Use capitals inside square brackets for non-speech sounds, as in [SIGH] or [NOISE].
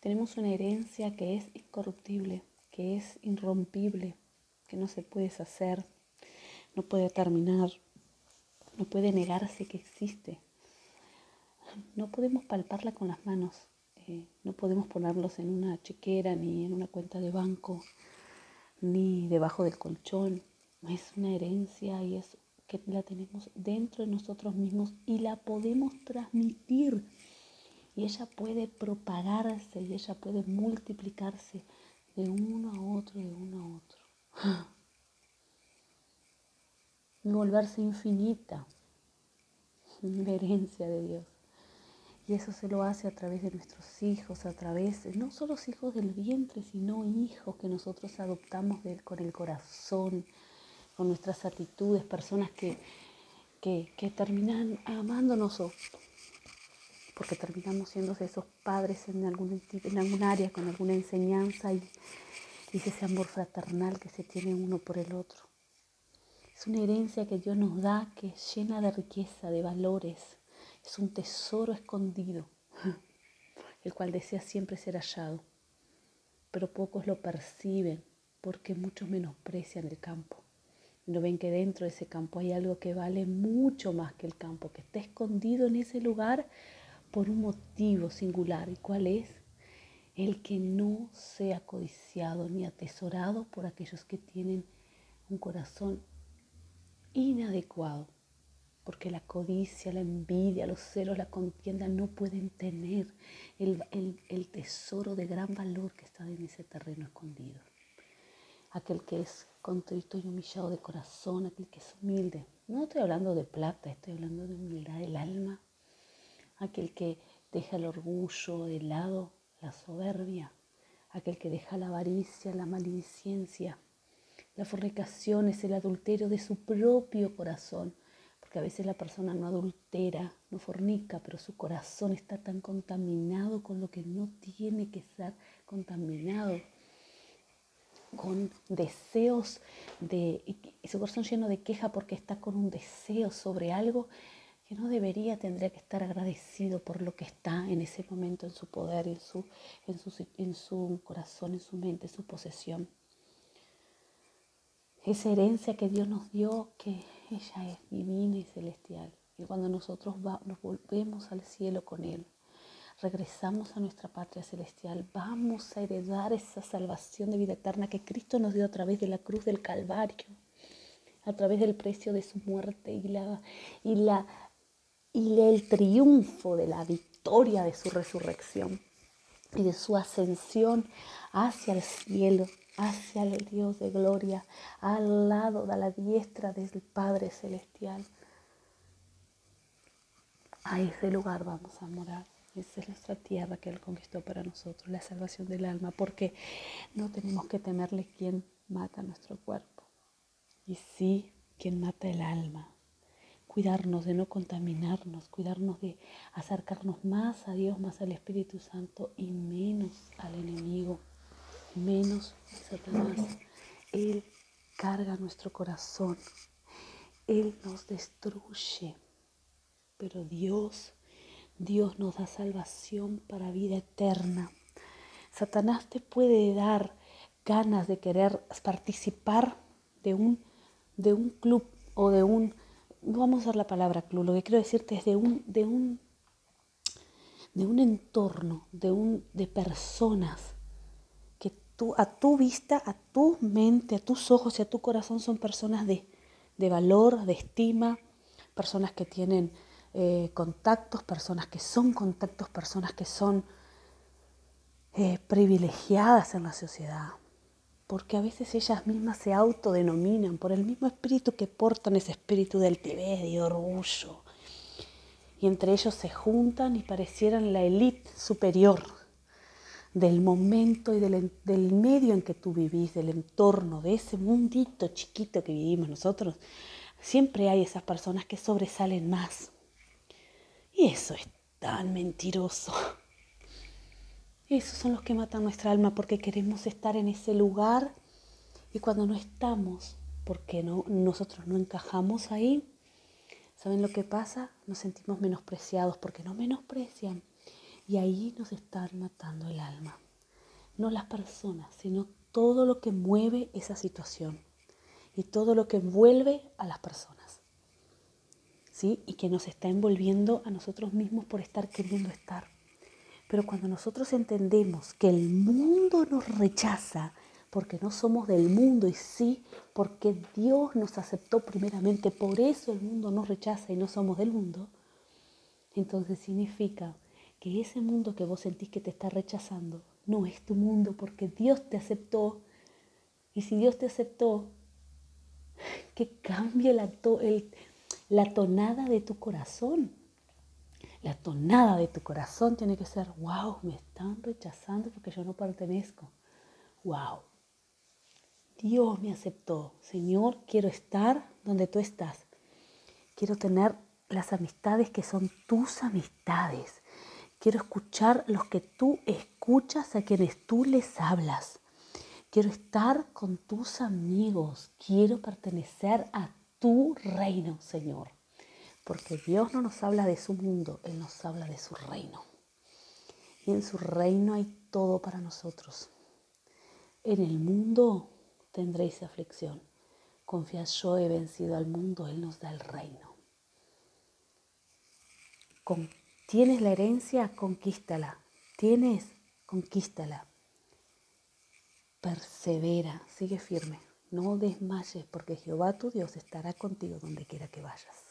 Tenemos una herencia que es incorruptible, que es irrompible, que no se puede deshacer, no puede terminar, no puede negarse que existe. No podemos palparla con las manos, eh, no podemos ponerlos en una chequera ni en una cuenta de banco, ni debajo del colchón. Es una herencia y es que la tenemos dentro de nosotros mismos y la podemos transmitir. Y ella puede propagarse y ella puede multiplicarse de uno a otro, de uno a otro. Y [GASPS] volverse infinita. La herencia de Dios. Y eso se lo hace a través de nuestros hijos, a través, no solo hijos del vientre, sino hijos que nosotros adoptamos con el corazón, con nuestras actitudes, personas que, que, terminan amándonos porque terminamos siendo esos padres en algún, en algún área, con alguna enseñanza y, ese amor fraternal que se tiene uno por el otro. Es una herencia que Dios nos da que es llena de riqueza, de valores. Es un tesoro escondido, [LAUGHS] el cual desea siempre ser hallado. Pero pocos lo perciben porque muchos menosprecian el campo no ven que dentro de ese campo hay algo que vale mucho más que el campo, que está escondido en ese lugar por un motivo singular. ¿Y cuál es? El que no sea codiciado ni atesorado por aquellos que tienen un corazón inadecuado. Porque la codicia, la envidia, los celos, la contienda no pueden tener el, el tesoro de gran valor que está en ese terreno escondido aquel que es contrito y humillado de corazón, aquel que es humilde. No estoy hablando de plata, estoy hablando de humildad del alma, aquel que deja el orgullo de lado, la soberbia, aquel que deja la avaricia, la maledicencia. La fornicación es el adulterio de su propio corazón, porque a veces la persona no adultera, no fornica, pero su corazón está tan contaminado con lo que no tiene que ser contaminado. Con deseos de, su corazón lleno de queja porque está con un deseo sobre algo que no debería, tendría que estar agradecido por lo que está en ese momento en su poder, en su, en su, en su corazón, en su mente, en su posesión. Esa herencia que Dios nos dio, que ella es divina y celestial. Y cuando nosotros nos volvemos al cielo con Él, regresamos a nuestra patria celestial, vamos a heredar esa salvación de vida eterna que Cristo nos dio a través de la cruz del Calvario, a través del precio de su muerte y, la, y, la, y el triunfo de la victoria de su resurrección y de su ascensión hacia el cielo, hacia el Dios de gloria, al lado de la diestra del Padre Celestial. A ese lugar vamos a morar. Esa es nuestra tierra que Él conquistó para nosotros, la salvación del alma, porque no tenemos que temerle quien mata nuestro cuerpo, y sí quien mata el alma. Cuidarnos de no contaminarnos, cuidarnos de acercarnos más a Dios, más al Espíritu Santo y menos al enemigo, menos a Satanás. Él carga nuestro corazón, Él nos destruye, pero Dios Dios nos da salvación para vida eterna. Satanás te puede dar ganas de querer participar de un, de un club o de un, no vamos a usar la palabra club, lo que quiero decirte es de un, de un, de un entorno, de, un, de personas que tú, a tu vista, a tu mente, a tus ojos y a tu corazón son personas de, de valor, de estima, personas que tienen eh, contactos, personas que son contactos, personas que son eh, privilegiadas en la sociedad, porque a veces ellas mismas se autodenominan por el mismo espíritu que portan ese espíritu del de orgullo. Y entre ellos se juntan y parecieran la élite superior del momento y del, del medio en que tú vivís, del entorno, de ese mundito chiquito que vivimos nosotros. Siempre hay esas personas que sobresalen más. Y eso es tan mentiroso. Esos son los que matan nuestra alma porque queremos estar en ese lugar y cuando no estamos, porque no, nosotros no encajamos ahí, ¿saben lo que pasa? Nos sentimos menospreciados porque no menosprecian. Y ahí nos están matando el alma. No las personas, sino todo lo que mueve esa situación y todo lo que vuelve a las personas. ¿Sí? Y que nos está envolviendo a nosotros mismos por estar queriendo estar. Pero cuando nosotros entendemos que el mundo nos rechaza porque no somos del mundo y sí porque Dios nos aceptó primeramente, por eso el mundo nos rechaza y no somos del mundo, entonces significa que ese mundo que vos sentís que te está rechazando no es tu mundo porque Dios te aceptó. Y si Dios te aceptó, que cambie la, la tonada de tu corazón. La tonada de tu corazón tiene que ser, wow, me están rechazando porque yo no pertenezco. Wow. Dios me aceptó. Señor, quiero estar donde tú estás. Quiero tener las amistades que son tus amistades. Quiero escuchar los que tú escuchas a quienes tú les hablas. Quiero estar con tus amigos. Quiero pertenecer a tu reino, Señor. Porque Dios no nos habla de su mundo, Él nos habla de su reino. Y en su reino hay todo para nosotros. En el mundo tendréis aflicción. Confía, yo he vencido al mundo, Él nos da el reino. tienes la herencia, conquístala. Tienes, conquístala. Persevera, sigue firme. No desmayes porque Jehová tu Dios estará contigo donde quiera que vayas.